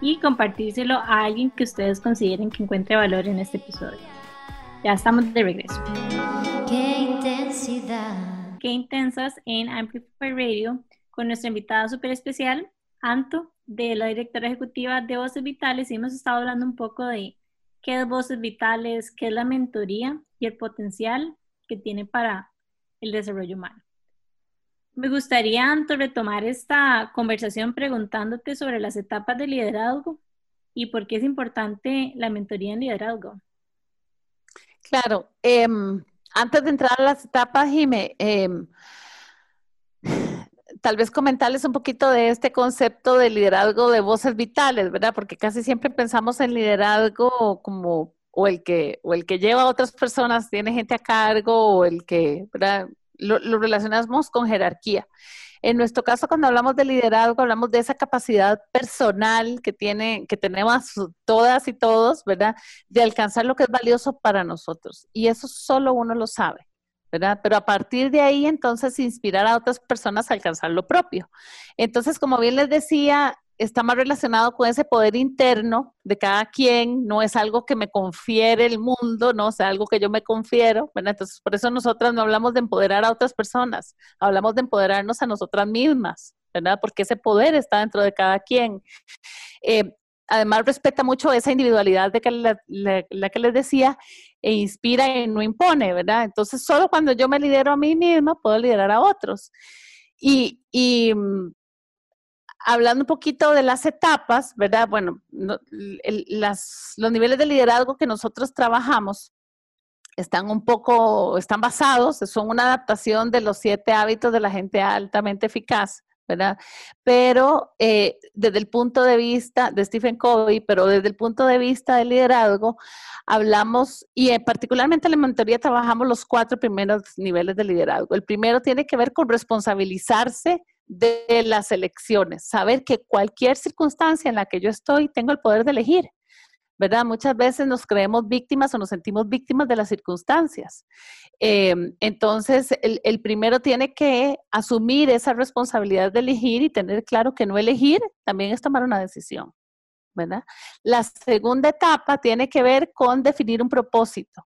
Y compartírselo a alguien que ustedes consideren que encuentre valor en este episodio. Ya estamos de regreso. Qué intensidad. Qué intensas en Amplify Radio con nuestra invitada súper especial, Anto, de la directora ejecutiva de Voces Vitales. Y hemos estado hablando un poco de qué es Voces Vitales, qué es la mentoría y el potencial que tiene para el desarrollo humano. Me gustaría, Anto, retomar esta conversación preguntándote sobre las etapas de liderazgo y por qué es importante la mentoría en liderazgo. Claro, em, antes de entrar a las etapas, Jime, em, tal vez comentarles un poquito de este concepto de liderazgo de voces vitales, ¿verdad? Porque casi siempre pensamos en liderazgo como o el que, o el que lleva a otras personas, tiene gente a cargo, o el que, ¿verdad? Lo, relacionamos con jerarquía. En nuestro caso, cuando hablamos de liderazgo, hablamos de esa capacidad personal que, tiene, que tenemos todas y todos, ¿verdad? De alcanzar lo que es valioso para nosotros. Y eso solo uno lo sabe. ¿verdad? Pero a partir de ahí, entonces, inspirar a otras personas a alcanzar lo propio. Entonces, como bien les decía, está más relacionado con ese poder interno de cada quien, no es algo que me confiere el mundo, no es algo que yo me confiero. Entonces, por eso nosotras no hablamos de empoderar a otras personas, hablamos de empoderarnos a nosotras mismas, ¿verdad? Porque ese poder está dentro de cada quien. Eh, además, respeta mucho esa individualidad de la, que les decía, e inspira y no impone, ¿verdad? Entonces, solo cuando yo me lidero a mí misma, puedo liderar a otros. Y, y mm, hablando un poquito de las etapas, ¿verdad? Bueno, los niveles de liderazgo que nosotros trabajamos están un poco, están basados, son una adaptación de los siete hábitos de la gente altamente eficaz, ¿verdad? Pero eh, desde el punto de vista de Stephen Covey, pero desde el punto de vista del liderazgo, hablamos, y eh, particularmente en la mentoría trabajamos los cuatro primeros niveles de liderazgo. El primero tiene que ver con responsabilizarse de las elecciones, saber que cualquier circunstancia en la que yo estoy, tengo el poder de elegir. ¿verdad? Muchas veces nos creemos víctimas o nos sentimos víctimas de las circunstancias. Em, entonces, el, primero tiene que asumir esa responsabilidad de elegir y tener claro que no elegir también es tomar una decisión, ¿verdad? La segunda etapa tiene que ver con definir un propósito.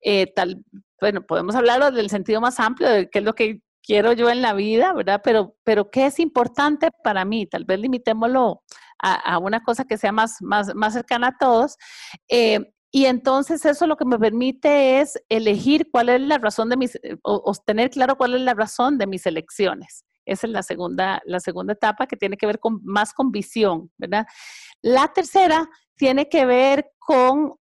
Eh, tal, bueno, podemos hablar del sentido más amplio de qué es lo que quiero yo en la vida, ¿verdad? Pero, pero ¿qué es importante para mí? Tal vez limitémoslo a, una cosa que sea más, más, más cercana a todos. Eh, y entonces eso lo que me permite es elegir cuál es la razón de mis, o, tener claro cuál es la razón de mis elecciones. Esa es la segunda, la segunda etapa que tiene que ver con, más con visión, ¿verdad? La tercera tiene que ver con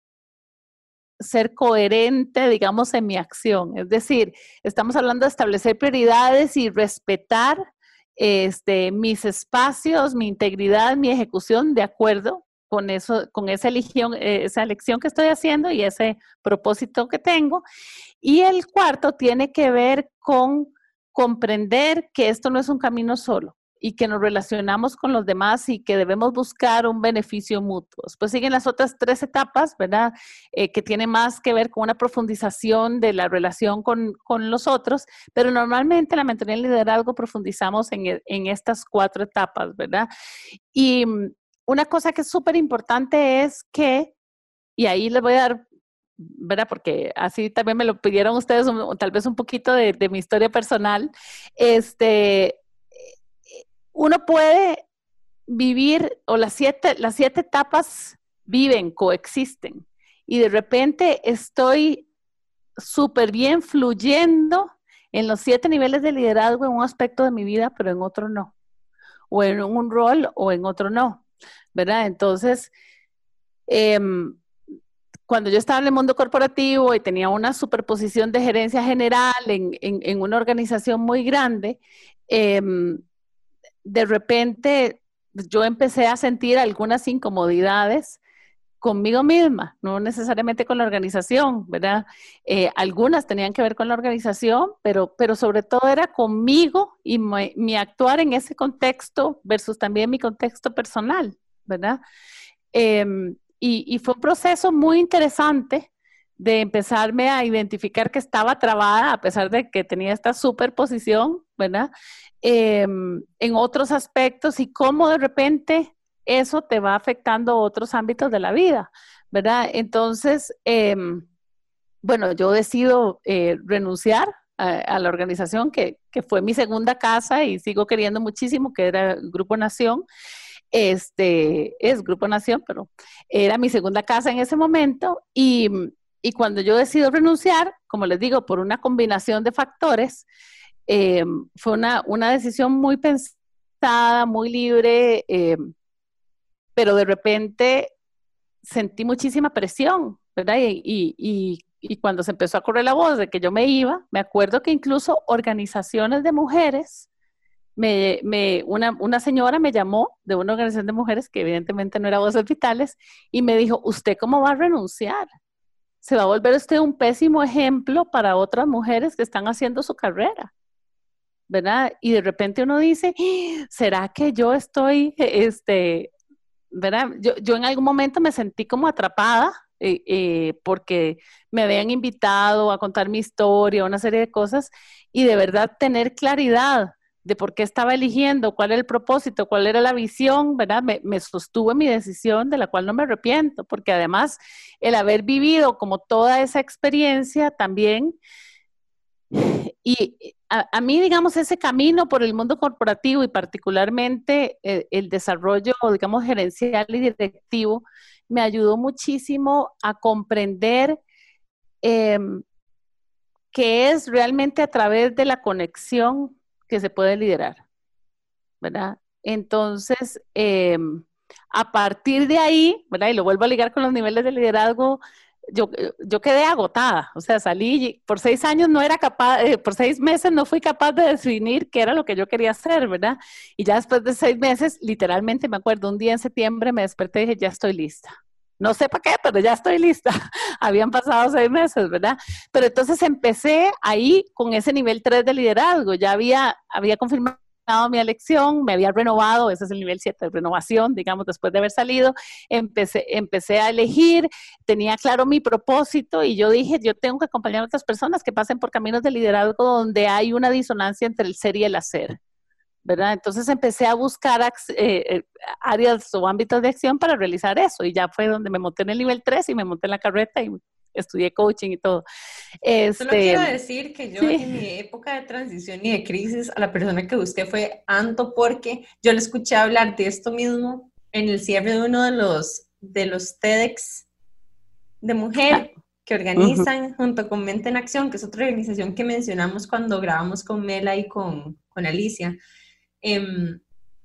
ser coherente, digamos, en mi acción. Es decir, estamos hablando de establecer prioridades y respetar este, mis espacios, mi integridad, mi ejecución de acuerdo con eso, con esa elección, eh, esa elección que estoy haciendo y ese propósito que tengo. Y el cuarto tiene que ver con comprender que esto no es un camino solo, y que nos relacionamos con los demás y que debemos buscar un beneficio mutuo. Pues siguen las otras tres etapas, ¿verdad? Eh, que tienen más que ver con una profundización de la relación con, con los otros, pero normalmente la mentoría en liderazgo profundizamos en, e, en estas cuatro etapas, ¿verdad? Y mm, una cosa que es súper importante es que, y ahí les voy a dar ¿verdad? Porque así también me lo pidieron ustedes, tal vez un poquito de, de, mi historia personal. Este, uno puede vivir, o las siete, las siete etapas viven, coexisten, y de repente estoy súper bien fluyendo en los siete niveles de liderazgo en un aspecto de mi vida, pero en otro no. O en un rol o en otro no. ¿Verdad? Entonces, em, cuando yo estaba en el mundo corporativo y tenía una superposición de gerencia general en, una organización muy grande, em, de repente yo empecé a sentir algunas incomodidades conmigo misma, no necesariamente con la organización, ¿verdad? Eh, algunas tenían que ver con la organización, pero, pero sobre todo era conmigo y mi, actuar en ese contexto versus también mi contexto personal, ¿verdad? Em, y, fue un proceso muy interesante de empezarme a identificar que estaba trabada, a pesar de que tenía esta superposición, ¿verdad? Em, en otros aspectos y cómo de repente eso te va afectando otros ámbitos de la vida, ¿verdad? Entonces, em, bueno, yo decido eh, renunciar a, la organización que, fue mi segunda casa y sigo queriendo muchísimo, que era Grupo Nación. Este es Grupo Nación, pero era mi segunda casa en ese momento. Y, y cuando yo decido renunciar, como les digo, por una combinación de factores, em, fue una, una, decisión muy pensada, muy libre. Em, pero de repente sentí muchísima presión, ¿verdad? Y, cuando se empezó a correr la voz de que yo me iba, me acuerdo que incluso organizaciones de mujeres, me, una, una, señora me llamó de una organización de mujeres que evidentemente no era Voces Vitales y me dijo, ¿usted cómo va a renunciar? Se va a volver usted un pésimo ejemplo para otras mujeres que están haciendo su carrera. ¿verdad? Y de repente uno dice, ¡Ah! ¿será que yo estoy este, ¿verdad? Yo, en algún momento me sentí como atrapada eh, eh, porque me habían invitado a contar mi historia, una serie de cosas, y de verdad tener claridad de por qué estaba eligiendo, cuál era el propósito, cuál era la visión, ¿verdad? Me, me sostuvo en mi decisión de la cual no me arrepiento, porque además el haber vivido como toda esa experiencia también, y a, mí, digamos, ese camino por el mundo corporativo y particularmente eh, el desarrollo, digamos, gerencial y directivo, me ayudó muchísimo a comprender em, que es realmente a través de la conexión que se puede liderar, ¿verdad? Entonces, em, a partir de ahí, ¿verdad? Y lo vuelvo a ligar con los niveles de liderazgo yo, yo quedé agotada, o sea, salí, por seis años no era capaz, eh, por seis meses no fui capaz de definir qué era lo que yo quería hacer, ¿verdad? Y ya después de seis meses, literalmente me acuerdo, un día en septiembre me desperté y dije, ya estoy lista. No sé para qué, pero ya estoy lista. Habían pasado seis meses, ¿verdad? Pero entonces empecé ahí con ese nivel 3 de liderazgo. Ya había, había confirmado mi elección, me había renovado, ese es el nivel 7 de renovación, digamos, después de haber salido, empecé, empecé a elegir, tenía claro mi propósito y yo dije, yo tengo que acompañar a otras personas que pasen por caminos de liderazgo donde hay una disonancia entre el ser y el hacer. ¿Verdad? Entonces empecé a buscar eh, eh, áreas o ámbitos de acción para realizar eso y ya fue donde me monté en el nivel 3 y me monté en la carreta y estudié coaching y todo. Este, Solo quiero decir que yo en mi época de transición y de crisis, a la persona que busqué fue Anto porque yo le escuché hablar de esto mismo en el cierre de uno de los, de los TEDx de mujer que organizan junto con Mente en Acción, que es otra organización que mencionamos cuando grabamos con Mela y con, con Alicia. Em,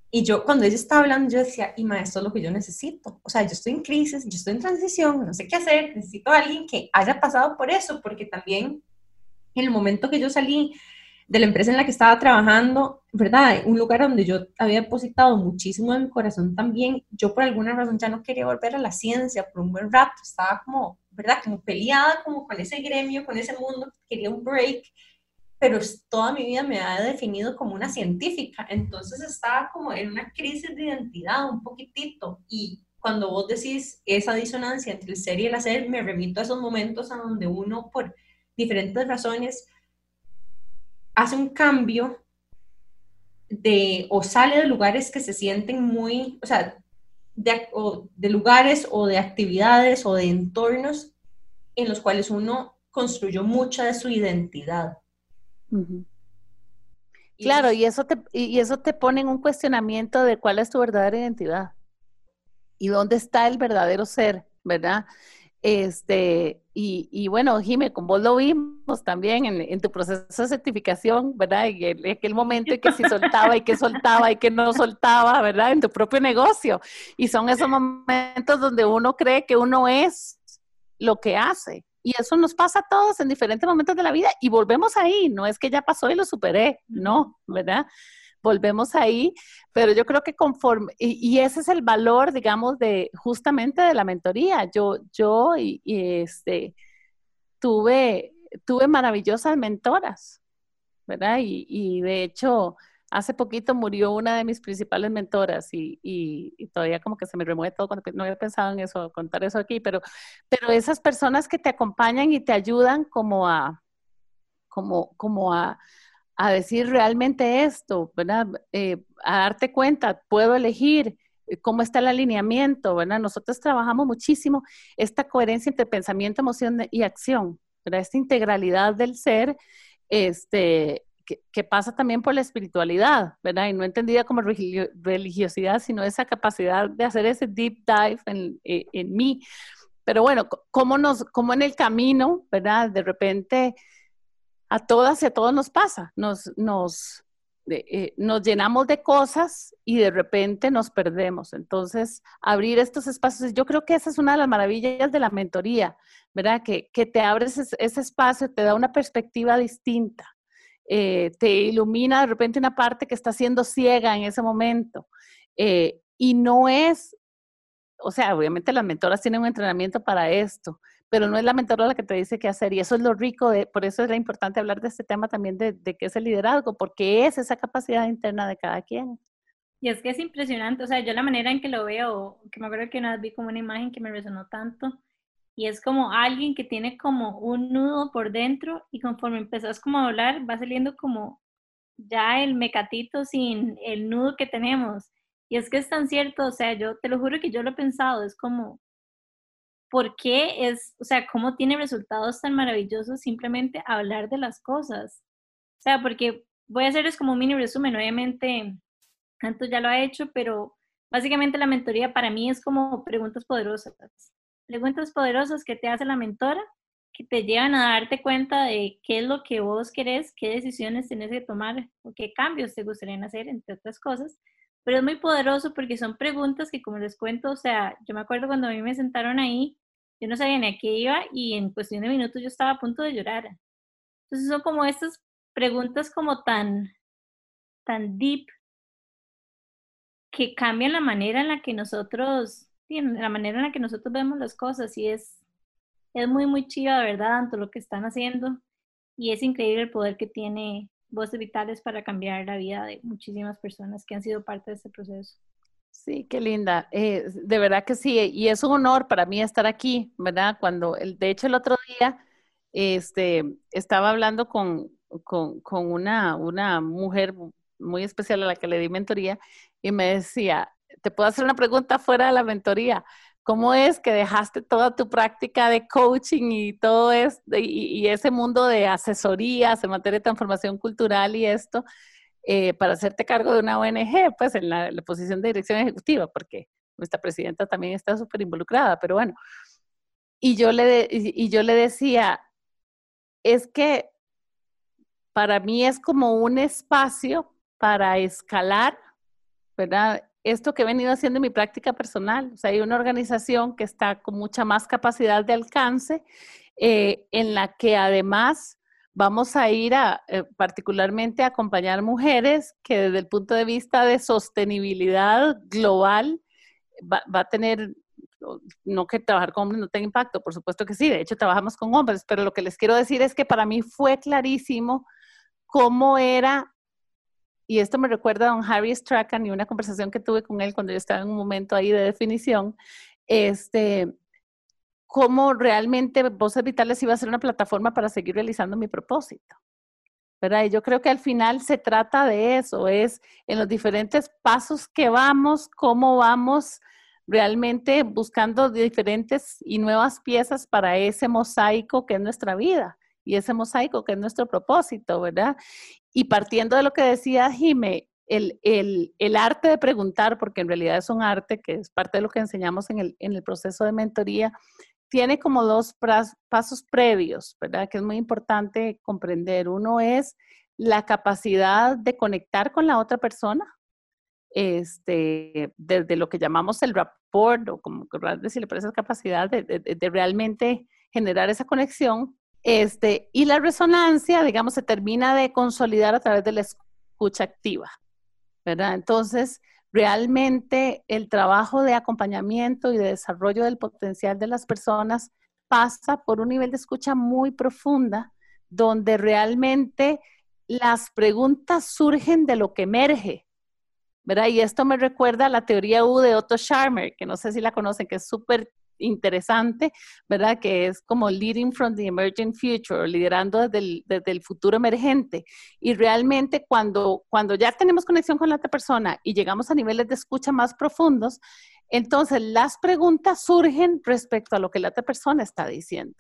y yo, cuando ella estaba hablando, yo decía, y esto es lo que yo necesito. O sea, yo estoy en crisis, yo estoy en transición, no sé qué hacer, necesito a alguien que haya pasado por eso, porque también en el momento que yo salí de la empresa en la que estaba trabajando, ¿verdad? Un lugar donde yo había depositado muchísimo de mi corazón también, yo por alguna razón ya no quería volver a la ciencia por un buen rato, estaba como, ¿verdad? Como peleada como con ese gremio, con ese mundo, quería un break pero toda mi vida me ha definido como una científica, entonces estaba como en una crisis de identidad un poquitito. Y cuando vos decís esa disonancia entre el ser y el hacer, me remito a esos momentos a donde uno por diferentes razones hace un cambio de o sale de lugares que se sienten muy, o sea, de, de lugares o de actividades o de entornos en los cuales uno construyó mucha de su identidad Claro, y eso, te, y eso te pone en un cuestionamiento de cuál es tu verdadera identidad y dónde está el verdadero ser, ¿verdad? Este, y, bueno, Jime, con vos lo vimos también en, tu proceso de certificación, ¿verdad? Y en aquel momento en que si soltaba y que soltaba y que no soltaba, ¿verdad? En tu propio negocio. Y son esos momentos donde uno cree que uno es lo que hace. Y eso nos pasa a todos en diferentes momentos de la vida y volvemos ahí. No es que ya pasó y lo superé, no, ¿verdad? volvemos ahí, pero yo creo que conforme, y, ese es el valor, digamos, de justamente de la mentoría. Yo, yo y, este, tuve, tuve maravillosas mentoras, ¿verdad? Y, de hecho, hace poquito murió una de mis principales mentoras y, todavía como que se me remueve todo cuando no había pensado en eso, contar eso aquí, pero, pero esas personas que te acompañan y te ayudan como a, como, como a, a decir realmente esto, ¿verdad? Eh, a darte cuenta, puedo elegir eh, cómo está el alineamiento, ¿verdad? Nosotros trabajamos muchísimo esta coherencia entre pensamiento, emoción y acción, ¿verdad? Esta integralidad del ser, este, que, pasa también por la espiritualidad, ¿verdad? Y no entendida como religiosidad, sino esa capacidad de hacer ese deep dive en, eh, en mí. Pero bueno, ¿cómo, nos, cómo en el camino, ¿verdad? De repente a todas y a todos nos pasa, nos, nos, eh, nos llenamos de cosas y de repente nos perdemos. Entonces, abrir estos espacios, yo creo que esa es una de las maravillas de la mentoría, ¿verdad? Que, que te abres ese, espacio, te da una perspectiva distinta, eh, te ilumina de repente una parte que está siendo ciega en ese momento. Eh, y no es, o sea, obviamente las mentoras tienen un entrenamiento para esto, pero no es la mentora la que te dice qué hacer. Y eso es lo rico, de, por eso es importante hablar de este tema también de, de qué es el liderazgo, porque es esa capacidad interna de cada quien. Y es que es impresionante, o sea, yo la manera en que lo veo, que me acuerdo que una vez vi como una imagen que me resonó tanto, y es como alguien que tiene como un nudo por dentro y conforme empezás como a hablar va saliendo como ya el mecatito sin el nudo que tenemos. Y es que es tan cierto, o sea, yo te lo juro que yo lo he pensado, es como, ¿por qué es, o sea, cómo tiene resultados tan maravillosos simplemente hablar de las cosas? O sea, porque voy a hacerles como un mini resumen, obviamente, Canto ya lo ha hecho, pero básicamente la mentoría para mí es como preguntas poderosas. Preguntas poderosas que te hace la mentora, que te llevan a darte cuenta de qué es lo que vos querés, qué decisiones tienes que tomar o qué cambios te gustaría hacer, entre otras cosas. Pero es muy poderoso porque son preguntas que, como les cuento, o sea, yo me acuerdo cuando a mí me sentaron ahí, yo no sabía ni a qué iba y en cuestión de minutos yo estaba a punto de llorar. Entonces son como estas preguntas como tan, tan deep que cambian la manera en la que nosotros, la manera en la que nosotros vemos las cosas y es, es muy, muy chiva, ¿verdad? Tanto lo que están haciendo y es increíble el poder que tiene Voces Vitales para cambiar la vida de muchísimas personas que han sido parte de este proceso. Sí, qué linda. Eh, de verdad que sí, y es un honor para mí estar aquí, ¿verdad? Cuando, de hecho, el otro día este, estaba hablando con, con, con una, una mujer muy especial a la que le di mentoría y me decía, te puedo hacer una pregunta fuera de la mentoría. ¿Cómo es que dejaste toda tu práctica de coaching y todo ese mundo de asesorías en materia de transformación cultural y esto eh, para hacerte cargo de una ONG, pues en la, posición de dirección ejecutiva, porque nuestra presidenta también está súper involucrada, pero bueno. Y yo, le y yo le decía, es que para mí es como un espacio para escalar, ¿verdad? Esto que he venido haciendo en mi práctica personal. O sea, hay una organización que está con mucha más capacidad de alcance, eh, en la que además vamos a ir a eh, particularmente a acompañar mujeres que desde el punto de vista de sostenibilidad global va, va a tener no que trabajar con hombres no tenga impacto, por supuesto que sí, de hecho trabajamos con hombres, pero lo que les quiero decir es que para mí fue clarísimo cómo era y esto me recuerda a don Harry Strachan y una conversación que tuve con él cuando yo estaba en un momento ahí de definición, este, cómo realmente Voces Vitales iba a ser una plataforma para seguir realizando mi propósito. ¿verdad? Y yo creo que al final se trata de eso, es en los diferentes pasos que vamos, cómo vamos realmente buscando diferentes y nuevas piezas para ese mosaico que es nuestra vida y ese mosaico que es nuestro propósito, ¿verdad? Y partiendo de lo que decía Jime, el, el, el, arte de preguntar, porque en realidad es un arte que es parte de lo que enseñamos en el, en el proceso de mentoría, tiene como dos pasos previos, ¿verdad? Que es muy importante comprender. Uno es la capacidad de conectar con la otra persona, este, desde lo que llamamos el rapport, o como decirle, por esa capacidad de, de, realmente generar esa conexión. Este, y la resonancia, digamos, se termina de consolidar a través de la escucha activa, ¿verdad? Entonces, realmente el trabajo de acompañamiento y de desarrollo del potencial de las personas pasa por un nivel de escucha muy profunda, donde realmente las preguntas surgen de lo que emerge, ¿verdad? Y esto me recuerda a la teoría U de Otto Scharmer, que no sé si la conocen, que es súper interesante, ¿verdad? Que es como leading from the emerging future, liderando desde el, futuro emergente. Y realmente cuando, cuando ya tenemos conexión con la otra persona y llegamos a niveles de escucha más profundos, entonces las preguntas surgen respecto a lo que la otra persona está diciendo.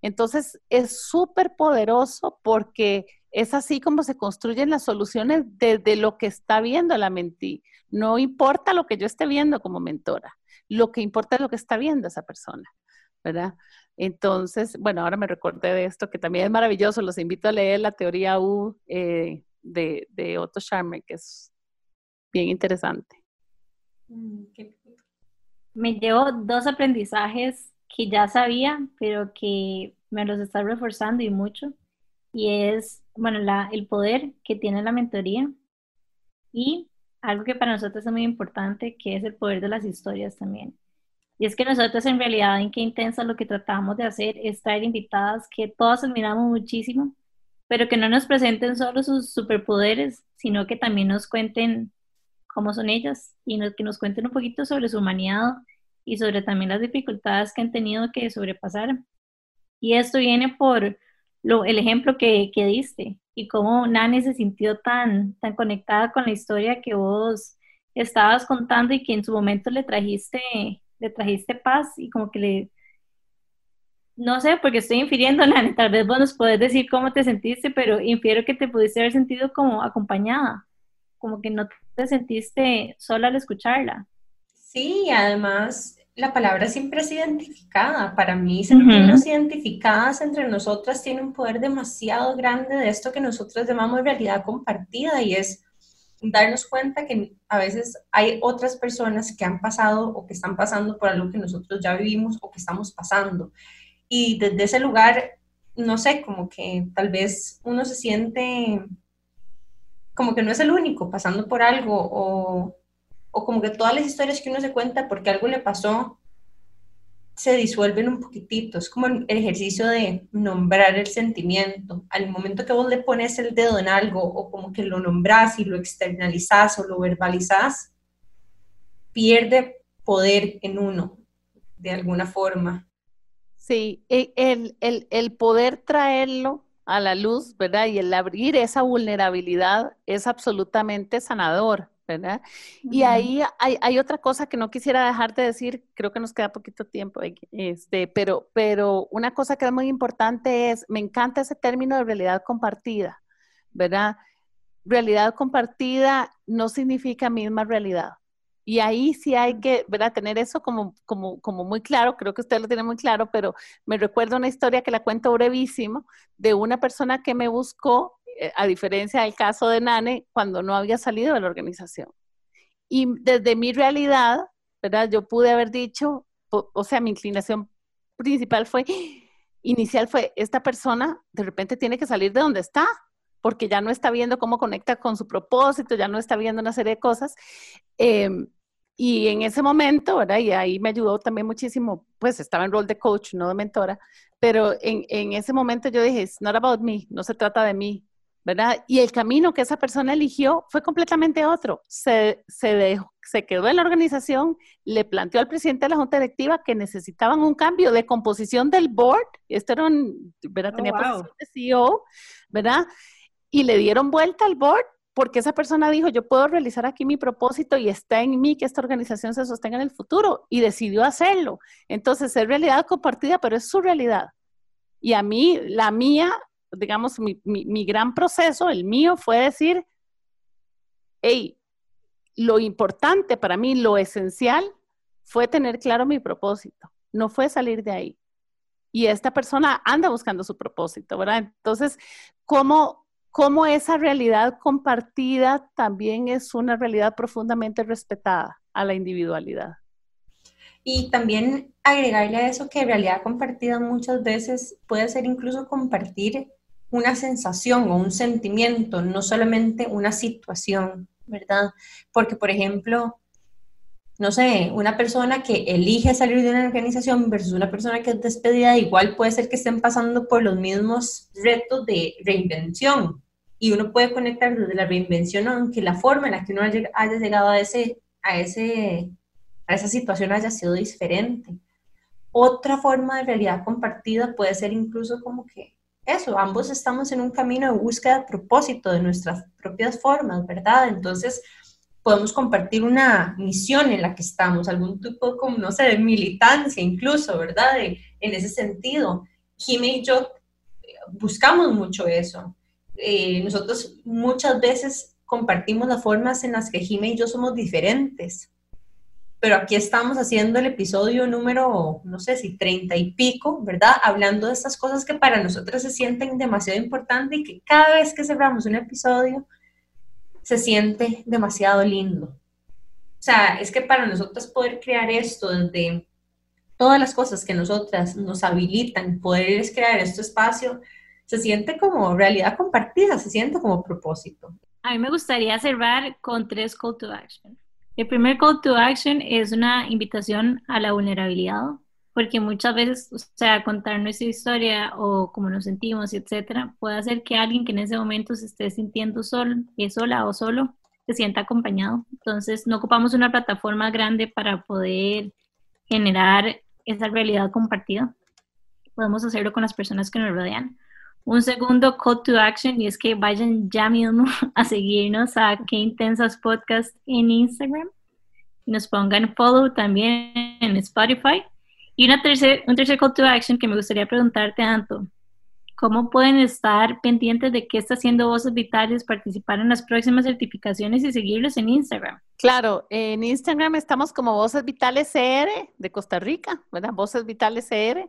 Entonces es súper poderoso porque es así como se construyen las soluciones desde lo que está viendo la mentí. No importa lo que yo esté viendo como mentora lo que importa es lo que está viendo esa persona, ¿verdad? Entonces, bueno, ahora me recordé de esto que también es maravilloso. Los invito a leer la teoría U eh, de, Otto Scharmer, que es bien interesante. Mm, me llevo dos aprendizajes que ya sabía, pero que me los está reforzando y mucho. Y es, bueno, el poder que tiene la mentoría y algo que para nosotros es muy importante, que es el poder de las historias también. Y es que nosotros en realidad en Qué Intensa lo que tratamos de hacer es traer invitadas que todas admiramos muchísimo, pero que no nos presenten solo sus superpoderes, sino que también nos cuenten cómo son ellas y que nos cuenten un poquito sobre su humanidad y sobre también las dificultades que han tenido que sobrepasar. Y esto viene por lo, el ejemplo que, que diste, y cómo Nani se sintió tan, tan conectada con la historia que vos estabas contando y que en su momento le trajiste, le trajiste paz y como que le, no sé, porque estoy infiriendo, Nani, tal vez vos nos podés decir cómo te sentiste, pero infiero que te pudiste haber sentido como acompañada, como que no te sentiste sola al escucharla. Sí, además la palabra siempre es identificada. Para mí, sentirnos identificadas entre nosotras tiene un poder demasiado grande de esto que nosotros llamamos realidad compartida y es darnos cuenta que a veces hay otras personas que han pasado o que están pasando por algo que nosotros ya vivimos o que estamos pasando. Y desde ese lugar, no sé, como que tal vez uno se siente como que no es el único pasando por algo o o como que todas las historias que uno se cuenta porque algo le pasó se disuelven un poquitito. Es como el ejercicio de nombrar el sentimiento. Al momento que vos le pones el dedo en algo o como que lo nombras y lo externalizas o lo verbalizas, pierde poder en uno de alguna forma. Sí, e, el, el, el poder traerlo a la luz, ¿verdad? Y el abrir esa vulnerabilidad es absolutamente sanador. ¿Verdad? Y ahí hay, otra cosa que no quisiera dejar de decir, creo que nos queda poquito tiempo, este, pero, pero una cosa que es muy importante es, me encanta ese término de realidad compartida, ¿verdad? Realidad compartida no significa misma realidad. Y ahí sí hay que, ¿verdad? Tener eso como, como, como muy claro, creo que usted lo tiene muy claro, pero me recuerdo una historia que la cuento brevísimo de una persona que me buscó eh, a diferencia del caso de Nane, cuando no había salido de la organización. Y desde mi realidad, ¿verdad? Yo pude haber dicho, o sea, mi inclinación principal fue, inicial fue, esta persona de repente tiene que salir de donde está, porque ya no está viendo cómo conecta con su propósito, ya no está viendo una serie de cosas. Em, y en ese momento, ¿verdad? Y ahí me ayudó también muchísimo, pues estaba en rol de coach, no de mentora, pero en, en ese momento yo dije, it's not about me, no se trata de mí, ¿verdad? Y el camino que esa persona eligió fue completamente otro. Se, se, se quedó en la organización, le planteó al presidente de la junta directiva que necesitaban un cambio de composición del board. Esto era un, ¿verdad? Oh, Tenía posición de CEO, ¿verdad? Y le dieron vuelta al board porque esa persona dijo, yo puedo realizar aquí mi propósito y está en mí que esta organización se sostenga en el futuro y decidió hacerlo. Entonces es realidad compartida, pero es su realidad. Y a mí, la mía, digamos, mi, mi, gran proceso, el mío, fue decir, hey, lo importante para mí, lo esencial, fue tener claro mi propósito. no fue salir de ahí. Y esta persona anda buscando su propósito, ¿verdad? Entonces, ¿cómo, cómo esa realidad compartida también es una realidad profundamente respetada a la individualidad? Y también agregarle a eso que realidad compartida muchas veces puede ser incluso compartir una sensación o un sentimiento, no solamente una situación, ¿verdad? Porque, por ejemplo, no sé, una persona que elige salir de una organización versus una persona que es despedida, igual puede ser que estén pasando por los mismos retos de reinvención. Y uno puede conectar desde la reinvención, aunque la forma en la que uno haya llegado a, ese, a ese esa situación haya sido diferente. Otra forma de realidad compartida puede ser incluso como que eso, ambos estamos en un camino de búsqueda de propósito de nuestras propias formas, ¿verdad? Entonces, podemos compartir una misión en la que estamos, algún tipo, como, no sé, de militancia incluso, ¿verdad? en ese sentido. Jimmy y yo eh, buscamos mucho eso. Eh, nosotros muchas veces compartimos las formas en las que Jimmy y yo somos diferentes pero aquí estamos haciendo el episodio número, no sé si treinta y pico, ¿verdad? Hablando de estas cosas que para nosotros se sienten demasiado importantes y que cada vez que cerramos un episodio se siente demasiado lindo. O sea, es que para nosotros poder crear esto desde todas las cosas que nosotras nos habilitan, poder crear este espacio, se siente como realidad compartida, se siente como propósito. A mí me gustaría cerrar con tres call to action. El primer call to action es una invitación a la vulnerabilidad, porque muchas veces, o sea, contar nuestra historia o cómo nos sentimos, etcétera, puede hacer que alguien que en ese momento se esté sintiendo solo, es sola o solo, se sienta acompañado. Entonces, no ocupamos una plataforma grande para poder generar esa realidad compartida. Podemos hacerlo con las personas que nos rodean. Un segundo call to action y es que vayan ya mismo a seguirnos a Qué Intensas Podcast en Instagram y nos pongan follow también en Spotify. Y una tercer, un tercer call to action que me gustaría preguntarte, Anto. ¿Cómo pueden estar pendientes de qué está haciendo Voces Vitales, participar en las próximas certificaciones y seguirlos en Instagram? Claro, en Instagram estamos como Voces Vitales CR de Costa Rica, ¿verdad? Voces Vitales CR.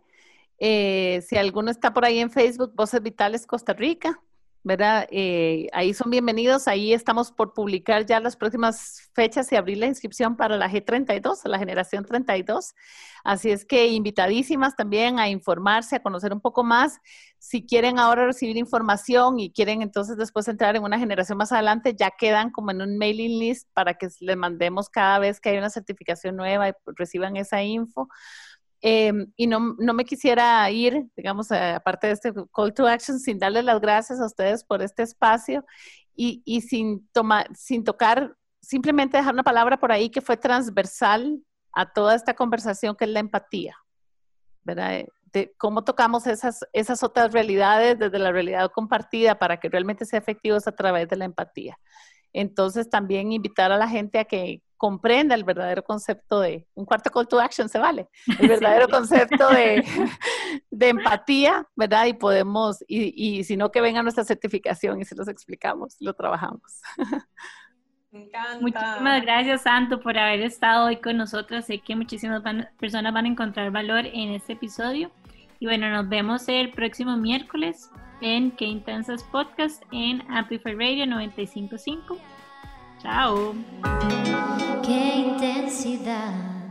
Eh, si alguno está por ahí en Facebook, Voces Vitales Costa Rica, ¿verdad? Eh, ahí son bienvenidos. Ahí estamos por publicar ya las próximas fechas y abrir la inscripción para la G32, la generación 32. Así es que invitadísimas también a informarse, a conocer un poco más. Si quieren ahora recibir información y quieren entonces después entrar en una generación más adelante, ya quedan como en un mailing list para que les mandemos cada vez que hay una certificación nueva y reciban esa info. Em, y no, no, me quisiera ir, digamos, aparte de este call to action, sin darles las gracias a ustedes por este espacio y, y sin, tomar, sin tocar, simplemente dejar una palabra por ahí que fue transversal a toda esta conversación, que es la empatía, ¿verdad? De cómo tocamos esas, esas otras realidades desde la realidad compartida para que realmente sea efectivo a través de la empatía. Entonces, también invitar a la gente a que comprenda el verdadero concepto de, un cuarto call to action se vale, el verdadero concepto de, de, empatía, ¿verdad? Y podemos, y, y si no, que venga nuestra certificación y se los explicamos, lo trabajamos. Me encanta. Muchísimas gracias, Santo, por haber estado hoy con nosotros. Sé que muchísimas personas van a encontrar valor en este episodio. Y bueno, nos vemos el próximo miércoles en Qué Intensas Podcast en Amplify Radio 955. Chao. Qué intensidad.